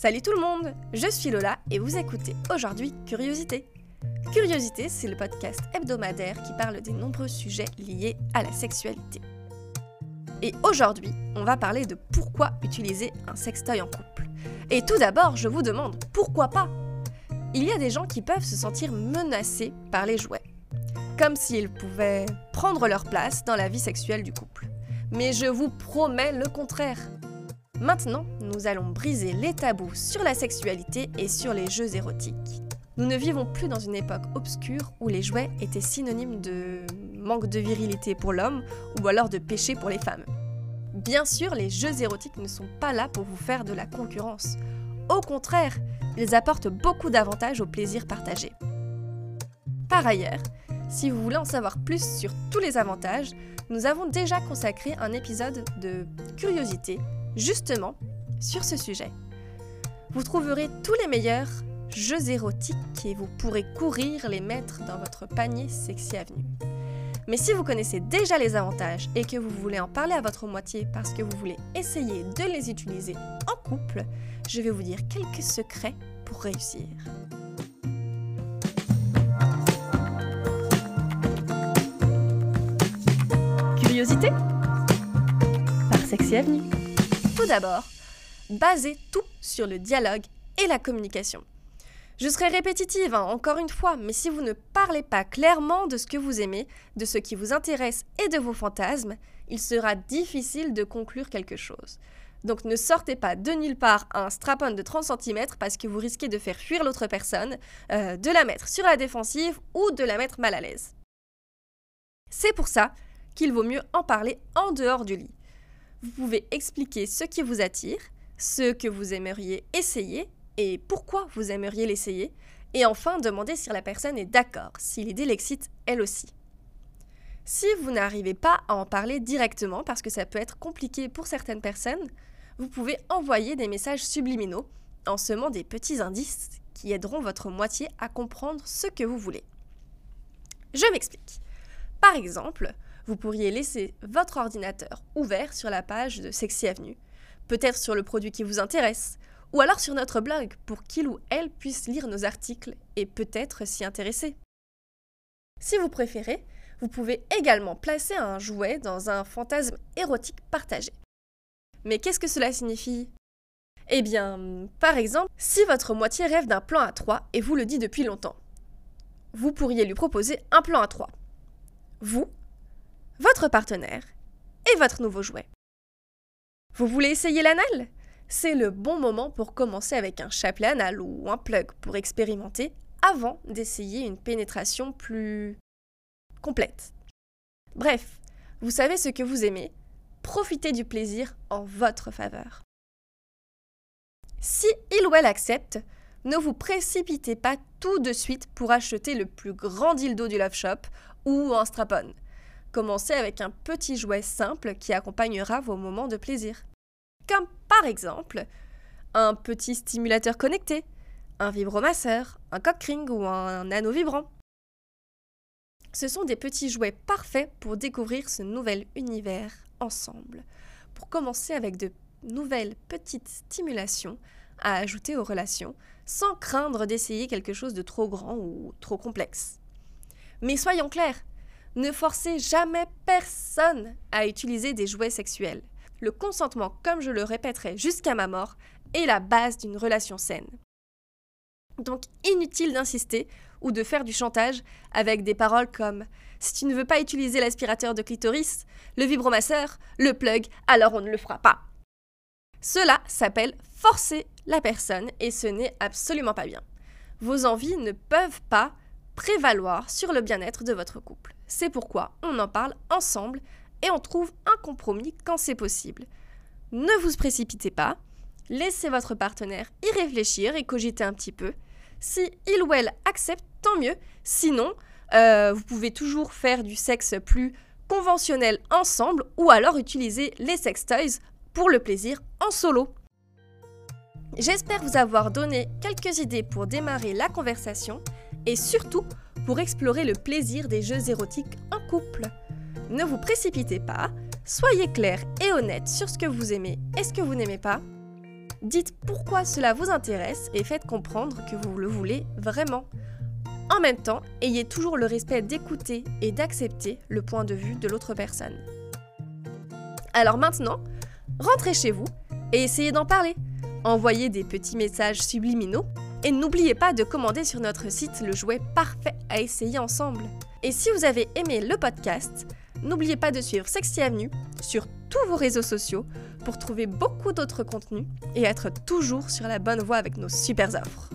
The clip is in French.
Salut tout le monde, je suis Lola et vous écoutez aujourd'hui Curiosité. Curiosité, c'est le podcast hebdomadaire qui parle des nombreux sujets liés à la sexualité. Et aujourd'hui, on va parler de pourquoi utiliser un sextoy en couple. Et tout d'abord, je vous demande pourquoi pas? Il y a des gens qui peuvent se sentir menacés par les jouets, comme s'ils pouvaient prendre leur place dans la vie sexuelle du couple. Mais je vous promets le contraire. Maintenant, nous allons briser les tabous sur la sexualité et sur les jeux érotiques. Nous ne vivons plus dans une époque obscure où les jouets étaient synonymes de manque de virilité pour l'homme ou alors de péché pour les femmes. Bien sûr, les jeux érotiques ne sont pas là pour vous faire de la concurrence. Au contraire, ils apportent beaucoup d'avantages au plaisir partagé. Par ailleurs, si vous voulez en savoir plus sur tous les avantages, nous avons déjà consacré un épisode de Curiosité justement sur ce sujet. Vous trouverez tous les meilleurs jeux érotiques et vous pourrez courir les mettre dans votre panier Sexy Avenue. Mais si vous connaissez déjà les avantages et que vous voulez en parler à votre moitié parce que vous voulez essayer de les utiliser en couple, je vais vous dire quelques secrets pour réussir. Curiosité? Par Sexy Avenue. D'abord, basez tout sur le dialogue et la communication. Je serai répétitive, hein, encore une fois, mais si vous ne parlez pas clairement de ce que vous aimez, de ce qui vous intéresse et de vos fantasmes, il sera difficile de conclure quelque chose. Donc ne sortez pas de nulle part un strap-on de 30 cm parce que vous risquez de faire fuir l'autre personne, euh, de la mettre sur la défensive ou de la mettre mal à l'aise. C'est pour ça qu'il vaut mieux en parler en dehors du lit. Vous pouvez expliquer ce qui vous attire, ce que vous aimeriez essayer et pourquoi vous aimeriez l'essayer, et enfin demander si la personne est d'accord, si l'idée l'excite elle aussi. Si vous n'arrivez pas à en parler directement, parce que ça peut être compliqué pour certaines personnes, vous pouvez envoyer des messages subliminaux en semant des petits indices qui aideront votre moitié à comprendre ce que vous voulez. Je m'explique. Par exemple, vous pourriez laisser votre ordinateur ouvert sur la page de Sexy Avenue, peut-être sur le produit qui vous intéresse, ou alors sur notre blog pour qu'il ou elle puisse lire nos articles et peut-être s'y intéresser. Si vous préférez, vous pouvez également placer un jouet dans un fantasme érotique partagé. Mais qu'est-ce que cela signifie? Eh bien, par exemple, si votre moitié rêve d'un plan à 3 et vous le dit depuis longtemps, vous pourriez lui proposer un plan à 3. Vous, votre partenaire et votre nouveau jouet. Vous voulez essayer l'anal? C'est le bon moment pour commencer avec un chapelet anal ou un plug pour expérimenter avant d'essayer une pénétration plus complète. Bref, vous savez ce que vous aimez, profitez du plaisir en votre faveur. Si il ou elle accepte, ne vous précipitez pas tout de suite pour acheter le plus grand dildo du Love Shop ou un strap-on. Commencez avec un petit jouet simple qui accompagnera vos moments de plaisir. Comme par exemple un petit stimulateur connecté, un vibromasseur, un cock ring ou un anneau vibrant. Ce sont des petits jouets parfaits pour découvrir ce nouvel univers ensemble. Pour commencer avec de nouvelles petites stimulations à ajouter aux relations sans craindre d'essayer quelque chose de trop grand ou trop complexe. Mais soyons clairs, ne forcez jamais personne à utiliser des jouets sexuels. Le consentement, comme je le répéterai jusqu'à ma mort, est la base d'une relation saine. Donc inutile d'insister ou de faire du chantage avec des paroles comme si tu ne veux pas utiliser l'aspirateur de clitoris, le vibromasseur, le plug, alors on ne le fera pas. Cela s'appelle forcer la personne et ce n'est absolument pas bien. Vos envies ne peuvent pas prévaloir sur le bien-être de votre couple. C'est pourquoi on en parle ensemble et on trouve un compromis quand c'est possible. Ne vous précipitez pas, laissez votre partenaire y réfléchir et cogiter un petit peu. Si il ou elle accepte, tant mieux. Sinon, euh, vous pouvez toujours faire du sexe plus conventionnel ensemble ou alors utiliser les sex toys pour le plaisir en solo. J'espère vous avoir donné quelques idées pour démarrer la conversation et surtout pour explorer le plaisir des jeux érotiques en couple. Ne vous précipitez pas, soyez clair et honnête sur ce que vous aimez et ce que vous n'aimez pas. Dites pourquoi cela vous intéresse et faites comprendre que vous le voulez vraiment. En même temps, ayez toujours le respect d'écouter et d'accepter le point de vue de l'autre personne. Alors maintenant, rentrez chez vous et essayez d'en parler. Envoyez des petits messages subliminaux et n'oubliez pas de commander sur notre site le jouet parfait à essayer ensemble. Et si vous avez aimé le podcast, n'oubliez pas de suivre Sexy Avenue sur tous vos réseaux sociaux pour trouver beaucoup d'autres contenus et être toujours sur la bonne voie avec nos super offres.